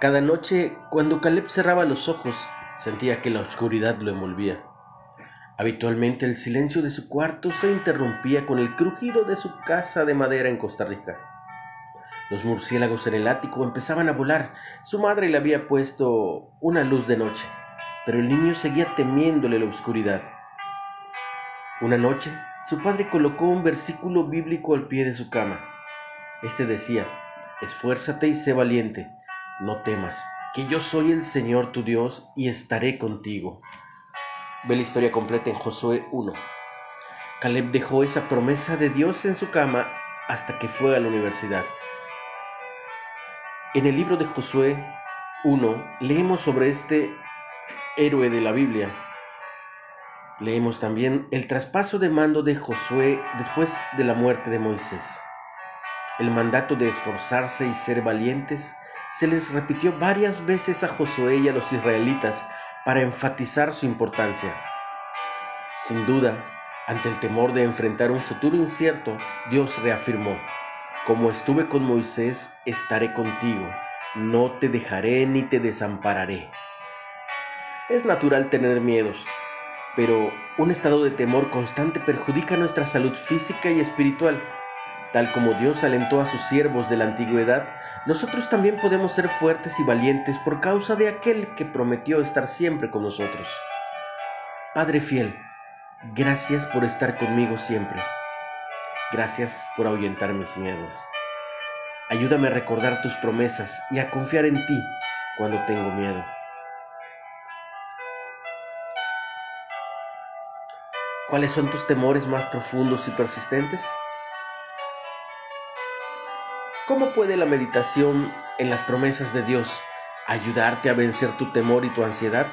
Cada noche, cuando Caleb cerraba los ojos, sentía que la oscuridad lo envolvía. Habitualmente el silencio de su cuarto se interrumpía con el crujido de su casa de madera en Costa Rica. Los murciélagos en el ático empezaban a volar. Su madre le había puesto una luz de noche, pero el niño seguía temiéndole la oscuridad. Una noche, su padre colocó un versículo bíblico al pie de su cama. Este decía, Esfuérzate y sé valiente, no temas, que yo soy el Señor tu Dios y estaré contigo. Ve la historia completa en Josué 1. Caleb dejó esa promesa de Dios en su cama hasta que fue a la universidad. En el libro de Josué 1 leemos sobre este héroe de la Biblia. Leemos también el traspaso de mando de Josué después de la muerte de Moisés. El mandato de esforzarse y ser valientes se les repitió varias veces a Josué y a los israelitas para enfatizar su importancia. Sin duda, ante el temor de enfrentar un futuro incierto, Dios reafirmó, como estuve con Moisés, estaré contigo, no te dejaré ni te desampararé. Es natural tener miedos, pero un estado de temor constante perjudica nuestra salud física y espiritual. Tal como Dios alentó a sus siervos de la antigüedad, nosotros también podemos ser fuertes y valientes por causa de aquel que prometió estar siempre con nosotros. Padre fiel, gracias por estar conmigo siempre. Gracias por ahuyentar mis miedos. Ayúdame a recordar tus promesas y a confiar en ti cuando tengo miedo. ¿Cuáles son tus temores más profundos y persistentes? ¿Cómo puede la meditación en las promesas de Dios ayudarte a vencer tu temor y tu ansiedad?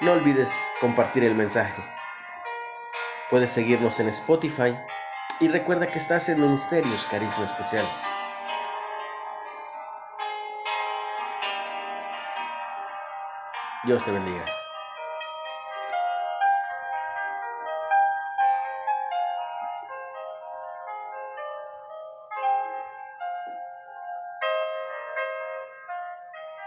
No olvides compartir el mensaje. Puedes seguirnos en Spotify y recuerda que estás en Ministerios Carisma Especial. Dios te bendiga.